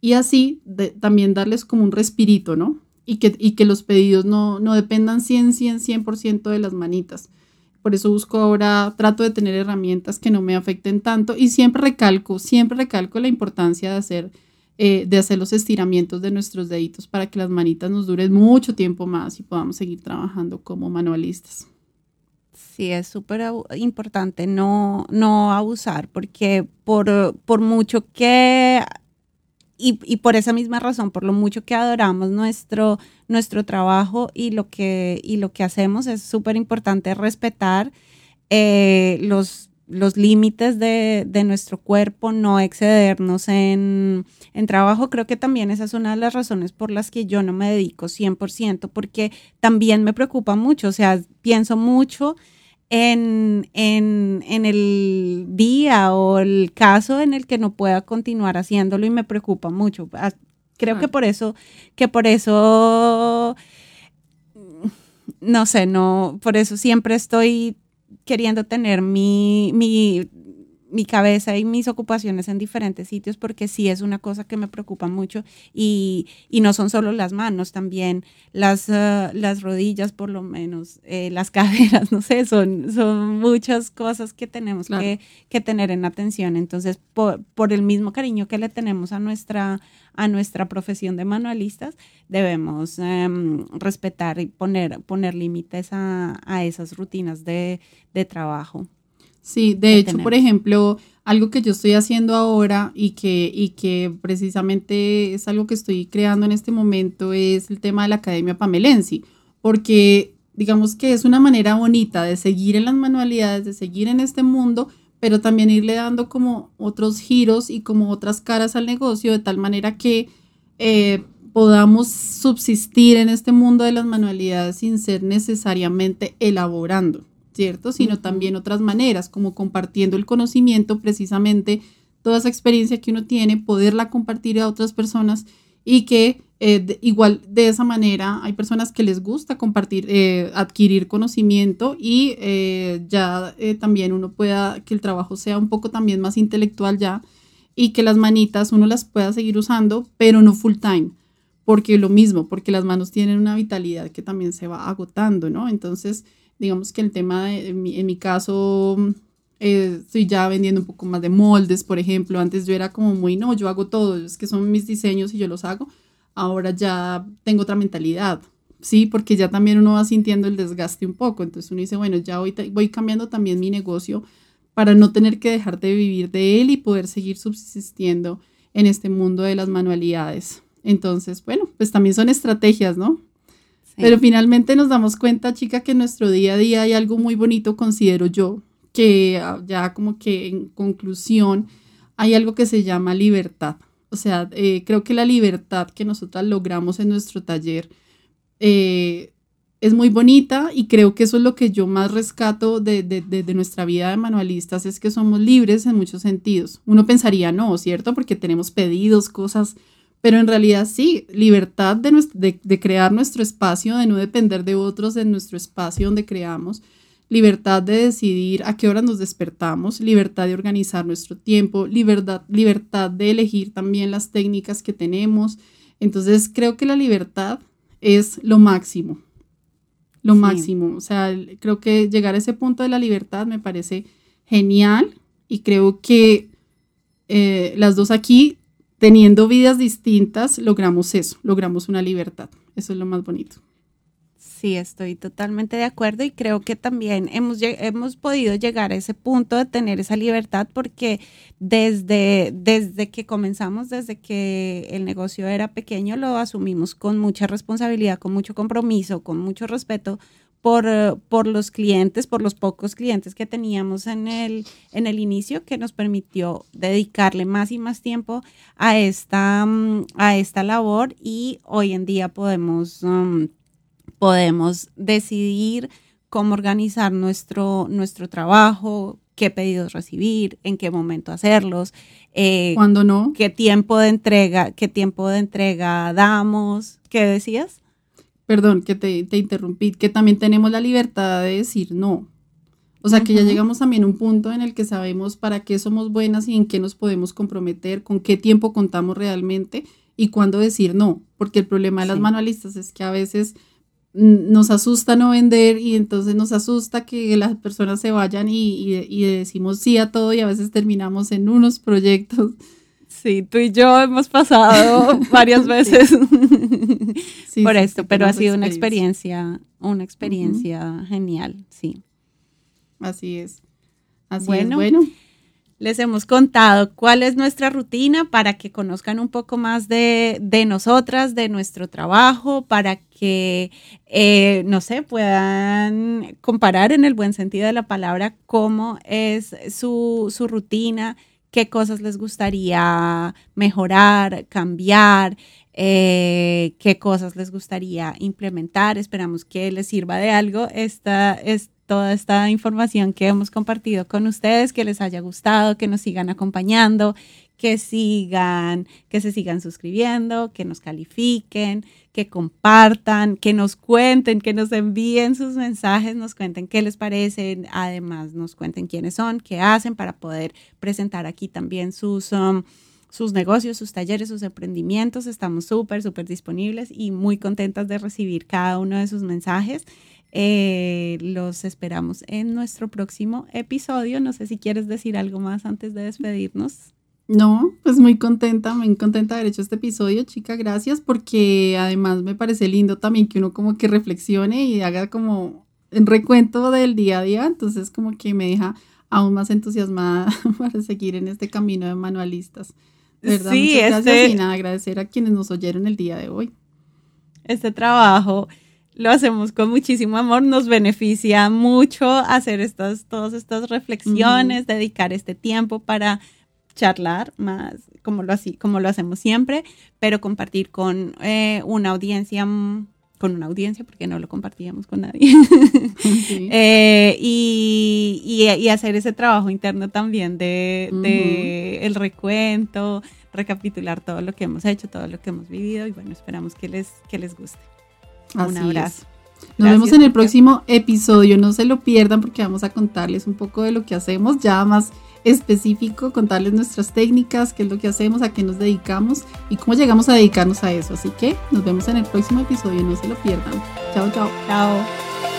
y así también darles como un respirito, ¿no? Y que, y que los pedidos no, no dependan 100, 100, 100% de las manitas. Por eso busco ahora, trato de tener herramientas que no me afecten tanto y siempre recalco, siempre recalco la importancia de hacer, eh, de hacer los estiramientos de nuestros deditos para que las manitas nos duren mucho tiempo más y podamos seguir trabajando como manualistas. Sí, es súper importante no, no abusar, porque por, por mucho que, y, y, por esa misma razón, por lo mucho que adoramos nuestro, nuestro trabajo y lo que, y lo que hacemos, es súper importante respetar eh, los los límites de, nuestro cuerpo, no excedernos en, trabajo. Creo que también esa es una de las razones por las que yo no me dedico 100%, porque también me preocupa mucho, o sea, pienso mucho en, el día o el caso en el que no pueda continuar haciéndolo y me preocupa mucho. Ah, creo que por eso, que por eso, no sé, no, por eso siempre estoy queriendo tener mi, mi, mi cabeza y mis ocupaciones en diferentes sitios porque sí es una cosa que me preocupa mucho y, y no son solo las manos, también las, uh, las rodillas por lo menos, eh, las caderas, no sé, son, son muchas cosas que tenemos que, que, tener en atención. Entonces, por, por, el mismo cariño que le tenemos a nuestra, a nuestra profesión de manualistas, debemos um, respetar y poner, poner límites a, a esas rutinas de, de trabajo. Sí, de hecho, por ejemplo, algo que yo estoy haciendo ahora y que, y que precisamente es algo que estoy creando en este momento es el tema de la Academia Pamelensi, porque digamos que es una manera bonita de seguir en las manualidades, de seguir en este mundo, pero también irle dando como otros giros y como otras caras al negocio, de tal manera que eh, podamos subsistir en este mundo de las manualidades sin ser necesariamente elaborando. ¿Cierto? Sino también otras maneras, como compartiendo el conocimiento, precisamente toda esa experiencia que uno tiene, poderla compartir a otras personas y que eh, igual de esa manera hay personas que les gusta compartir, eh, adquirir conocimiento y eh, ya también uno pueda, que el trabajo sea un poco también más intelectual ya y que las manitas uno las pueda seguir usando, pero no full time porque lo mismo, porque las manos tienen una vitalidad que también se va agotando, ¿no? Entonces, digamos que el tema, de, en, mi, caso, eh, estoy ya vendiendo un poco más de moldes, por ejemplo. Antes yo era como muy, no, yo hago todo, es que son mis diseños y yo los hago. Ahora ya tengo otra mentalidad, ¿sí? Porque ya también uno va sintiendo el desgaste un poco. Entonces uno dice, bueno, ya voy, voy cambiando también mi negocio para no tener que dejar de vivir de él y poder seguir subsistiendo en este mundo de las manualidades. Entonces, bueno, pues también son estrategias, ¿no? Pero finalmente nos damos cuenta, chica, que en nuestro día a día hay algo muy bonito, considero yo, que ah, ya como que en conclusión hay algo que se llama libertad. O sea, eh, creo que la libertad que nosotras logramos en nuestro taller eh, es muy bonita y creo que eso es lo que yo más rescato de, de, nuestra vida de manualistas, es que somos libres en muchos sentidos. Uno pensaría no, ¿cierto? Porque tenemos pedidos, cosas, pero en realidad sí, libertad de, de crear nuestro espacio, de no depender de otros en nuestro espacio donde creamos libertad de decidir a qué hora nos despertamos, libertad de organizar nuestro tiempo, libertad, libertad de elegir también las técnicas que tenemos. Entonces creo que la libertad es lo máximo, lo máximo. O sea, creo que llegar a ese punto de la libertad me parece genial y creo que eh, las dos aquí, teniendo vidas distintas, logramos eso, logramos una libertad. Eso es lo más bonito. Sí, estoy totalmente de acuerdo y creo que también hemos, hemos podido llegar a ese punto de tener esa libertad porque desde, desde que comenzamos, desde que el negocio era pequeño, lo asumimos con mucha responsabilidad, con mucho compromiso, con mucho respeto por, por, los clientes, por los pocos clientes que teníamos en el, en el inicio, que nos permitió dedicarle más y más tiempo a esta, a esta labor y hoy en día podemos... Um, podemos decidir cómo organizar nuestro, nuestro trabajo, qué pedidos recibir, en qué momento hacerlos, eh, cuando no, qué tiempo de entrega, qué tiempo de entrega damos. ¿Qué decías? Perdón, que te, te interrumpí, que también tenemos la libertad de decir no. O sea, que ya llegamos también a un punto en el que sabemos para qué somos buenas y en qué nos podemos comprometer, con qué tiempo contamos realmente y cuándo decir no. Porque el problema de las manualistas es que a veces nos asusta no vender y entonces nos asusta que las personas se vayan y, decimos sí a todo y a veces terminamos en unos proyectos. Sí, tú y yo hemos pasado varias veces por esto, pero ha sido una experiencia, una experiencia genial, sí. Así es. Así bueno, es. Bueno, les hemos contado cuál es nuestra rutina para que conozcan un poco más de, nosotras, de nuestro trabajo, para que, eh, no sé, puedan comparar en el buen sentido de la palabra cómo es su, rutina, qué cosas les gustaría mejorar, cambiar, eh, qué cosas les gustaría implementar. Esperamos que les sirva de algo esta, toda esta información que hemos compartido con ustedes, que les haya gustado, que nos sigan acompañando, que sigan, que se sigan suscribiendo, que nos califiquen, que compartan, que nos cuenten, que nos envíen sus mensajes, nos cuenten qué les parecen, además nos cuenten quiénes son, qué hacen para poder presentar aquí también sus um, sus negocios, sus talleres, sus emprendimientos. Estamos súper, súper disponibles y muy contentas de recibir cada uno de sus mensajes. Eh, los esperamos en nuestro próximo episodio. No sé si quieres decir algo más antes de despedirnos. No, pues muy contenta, muy contenta de haber hecho este episodio, chica, gracias, porque además me parece lindo también que uno como que reflexione y haga como un recuento del día a día, entonces como que me deja aún más entusiasmada para seguir en este camino de manualistas. ¿Verdad? Sí, Muchas gracias este y nada, agradecer a quienes nos oyeron el día de hoy. Este trabajo lo hacemos con muchísimo amor, nos beneficia mucho hacer estas, todas estas reflexiones, dedicar este tiempo para charlar más, como lo, así, como lo hacemos siempre, pero compartir con eh, una audiencia, con una audiencia, porque no lo compartíamos con nadie, eh, y, hacer ese trabajo interno también de, el recuento, recapitular todo lo que hemos hecho, todo lo que hemos vivido, y bueno, esperamos que les, que les guste. Un abrazo. Nos vemos en el próximo episodio, no se lo pierdan porque vamos a contarles un poco de lo que hacemos, ya más específico, contarles nuestras técnicas, qué es lo que hacemos, a qué nos dedicamos y cómo llegamos a dedicarnos a eso. Así que nos vemos en el próximo episodio, no se lo pierdan. Chao, chao. Chao.